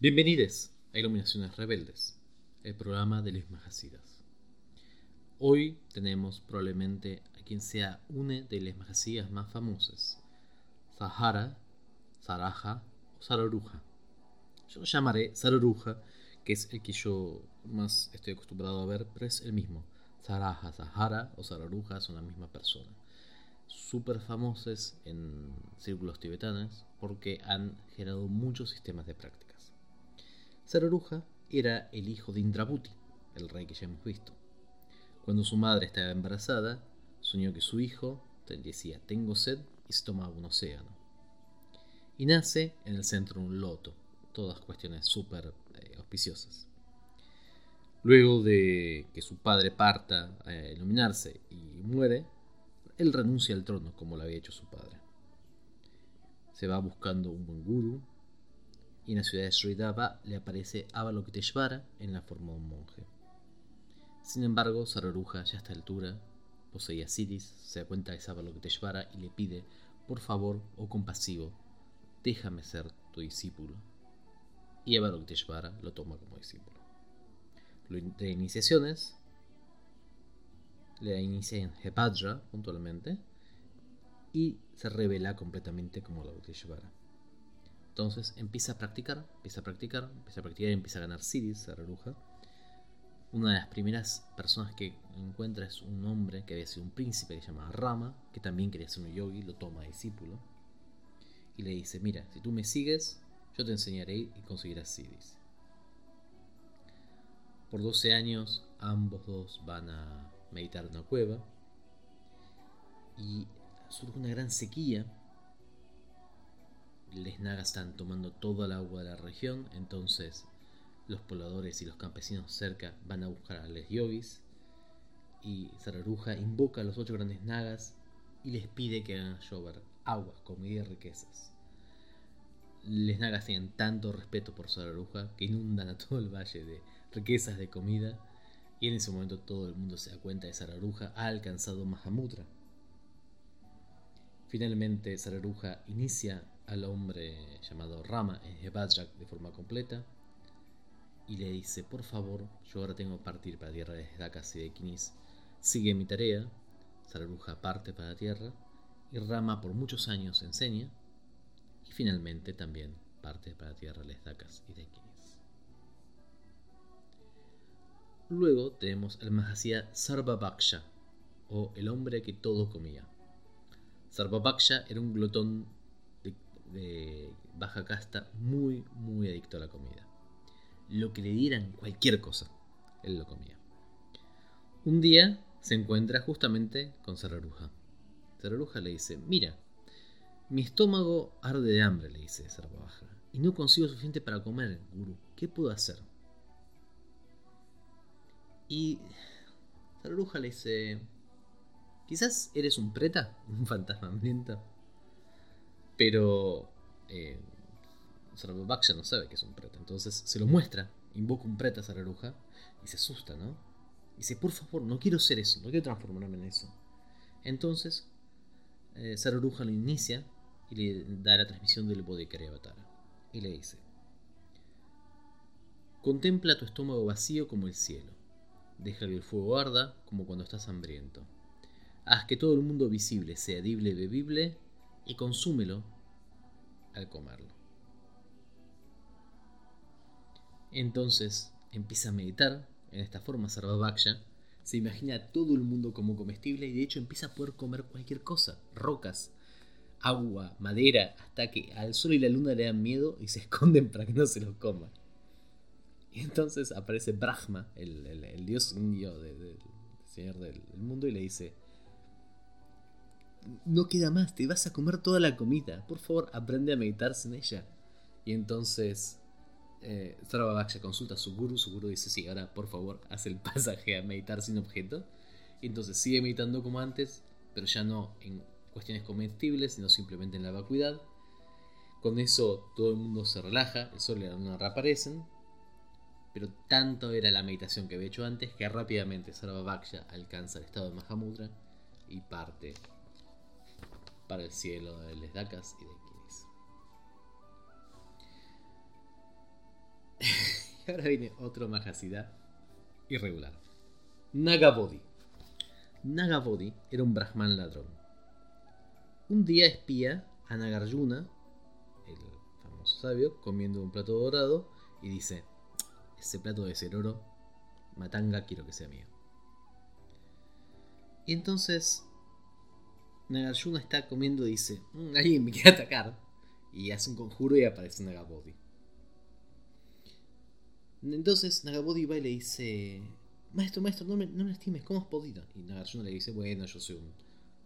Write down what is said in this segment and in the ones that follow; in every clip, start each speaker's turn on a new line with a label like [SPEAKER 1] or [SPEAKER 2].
[SPEAKER 1] Bienvenidos a Iluminaciones Rebeldes, el programa de los Majasidas. Hoy tenemos probablemente a quien sea una de las Majasidas más famosas, Sahara, Saraja o Sararuja. Yo lo llamaré Sararuja, que es el que yo más estoy acostumbrado a ver, pero es el mismo. Saraja, Sahara o Sararuja son la misma persona. Súper famosas en círculos tibetanos porque han generado muchos sistemas de prácticas. Sararuja era el hijo de Indrabhuti, el rey que ya hemos visto. Cuando su madre estaba embarazada, soñó que su hijo decía tengo sed y se tomaba un océano. Y nace en el centro de un loto, todas cuestiones súper eh, auspiciosas. Luego de que su padre parta a iluminarse y muere, él renuncia al trono como lo había hecho su padre. Se va buscando un buen guru y en la ciudad de Sridhava le aparece Avalokiteshvara en la forma de un monje. Sin embargo, Sararuja ya a esta altura poseía Siddhis, se da cuenta es Avalokiteshvara y le pide, por favor, o compasivo, déjame ser tu discípulo. Y Avalokiteshvara lo toma como discípulo. De iniciaciones, le inicia en Hepajra puntualmente y se revela completamente como Avalokiteshvara. Entonces empieza a practicar, empieza a practicar, empieza a practicar y empieza a ganar Siddhis, Sararuja. Una de las primeras personas que encuentra es un hombre que había sido un príncipe que se llamaba Rama, que también quería ser un yogi, lo toma discípulo. Y le dice, mira, si tú me sigues, yo te enseñaré y conseguirás Siddhis. Por 12 años ambos dos van a meditar en una cueva y surge una gran sequía. Les nagas están tomando toda el agua de la región, entonces los pobladores y los campesinos cerca van a buscar a los yogis y Sararuja invoca a los ocho grandes nagas y les pide que hagan llover agua, comida y riquezas. Les nagas tienen tanto respeto por Sararuja que inundan a todo el valle de riquezas de comida y en ese momento todo el mundo se da cuenta de que Sararuja ha alcanzado Mahamudra. Finalmente Sararuja inicia al hombre llamado Rama en Hevajrak de forma completa y le dice, por favor, yo ahora tengo que partir para tierra de Dakas y de Kinis. Sigue mi tarea. Sararuja parte para tierra y Rama por muchos años enseña y finalmente también parte para tierra de Dakas y de Kinis. Luego tenemos el Mahasya Sarvabhaksha o el hombre que todo comía. Sarvabhaksha era un glotón de, baja casta muy muy adicto a la comida lo que le dieran, cualquier cosa, él lo comía. Un día se encuentra justamente con Sararuja. Sararuja le dice, mira, mi estómago arde de hambre, le dice Sarvabaja, y no consigo suficiente para comer, gurú. ¿Qué puedo hacer? Y Sararuja le dice, quizás eres un preta, un fantasma pero eh, Sarvabaksha no sabe que es un preta. Entonces se lo muestra, invoca un preta a Sararuja y se asusta, ¿no? Y dice, por favor, no quiero ser eso, no quiero transformarme en eso. Entonces, eh, Sararuja lo inicia y le da la transmisión del Bodhikari Avatara. Y le dice, contempla tu estómago vacío como el cielo. Deja que el fuego arda como cuando estás hambriento. Haz que todo el mundo visible sea edible y bebible y consúmelo al comerlo. Entonces empieza a meditar en esta forma Sarvabhaksha, se imagina a todo el mundo como comestible y de hecho empieza a poder comer cualquier cosa, rocas, agua, madera, hasta que al sol y la luna le dan miedo y se esconden para que no se los coma. Y entonces aparece Brahma, el, dios indio del señor del, mundo, y le dice, no queda más, te vas a comer toda la comida, por favor aprende a meditar sin ella. Y entonces eh, consulta a su guru, su guru dice, sí, ahora por favor haz el pasaje a meditar sin objeto. Y entonces sigue meditando como antes, pero ya no en cuestiones comestibles, sino simplemente en la vacuidad. Con eso todo el mundo se relaja, el sol y la luna reaparecen. Pero tanto era la meditación que había hecho antes que rápidamente Sarvabhaksha alcanza el estado de Mahamudra y parte para el cielo de Les Dakas y de Y ahora viene otro Mahasiddha irregular. Nagabodhi. Nagabodhi era un brahman ladrón. Un día espía a Nagarjuna, el famoso sabio, comiendo un plato dorado y dice, ese plato de ser oro, Matanga quiero que sea mío. Y entonces Nagarjuna está comiendo y dice, "Mm, alguien me quiere atacar. Y hace un conjuro y aparece Nagabodhi. Entonces Nagabodhi va y le dice, maestro, maestro, no me, no me lastimes, ¿cómo has podido? Y Nagarjuna le dice, bueno, yo soy un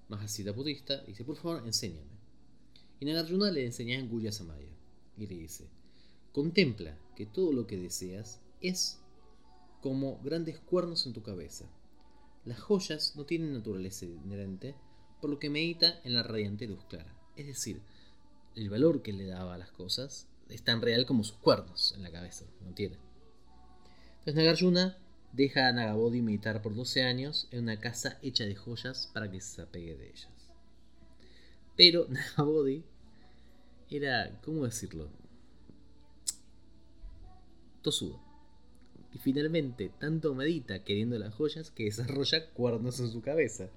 [SPEAKER 1] Mahasiddha budista. Y dice, por favor, enséñame. Y Nagarjuna le enseña en Gurya Samaya. Y le dice, contempla que todo lo que deseas es como grandes cuernos en tu cabeza. Las joyas no tienen naturaleza inherente, por lo que medita en la radiante luz clara. Es decir, el valor que le daba a las cosas es tan real como sus cuernos en la cabeza, no tiene. Entonces Nagarjuna deja a Nagabodhi meditar por 12 años en una casa hecha de joyas para que se apegue de ellas. Pero Nagabodhi era, ¿cómo decirlo? Tosudo. Y finalmente, tanto medita queriendo las joyas que desarrolla cuernos en su cabeza.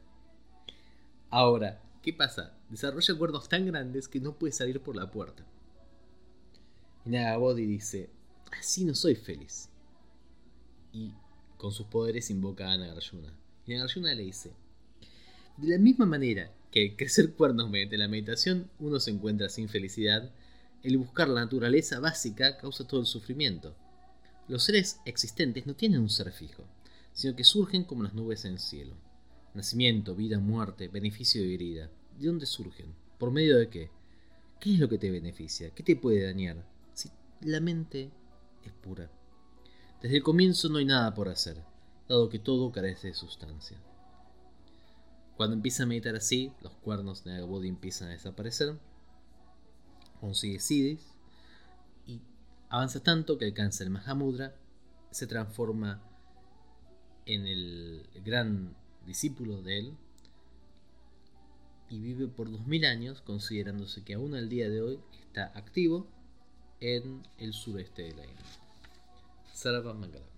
[SPEAKER 1] Ahora, ¿qué pasa? Desarrolla cuernos tan grandes que no puede salir por la puerta. Y Nagabodhi dice, así no soy feliz. Y con sus poderes invoca a Nagarjuna. Y Nagarjuna le dice, de la misma manera que crecer cuernos mediante la meditación uno se encuentra sin felicidad, el buscar la naturaleza básica causa todo el sufrimiento. Los seres existentes no tienen un ser fijo, sino que surgen como las nubes en el cielo. Nacimiento, vida, muerte, beneficio y herida. ¿De dónde surgen? ¿Por medio de qué? ¿Qué es lo que te beneficia? ¿Qué te puede dañar? Si la mente es pura. Desde el comienzo no hay nada por hacer, dado que todo carece de sustancia. Cuando empieza a meditar así, los cuernos de Nagabodhi empiezan a desaparecer, consigue Siddhis y avanza tanto que alcanza el Mahamudra, se transforma en el gran discípulo de él y vive por 2000 años, considerándose que aún al día de hoy está activo en el sureste de la India. Sarva Mangala.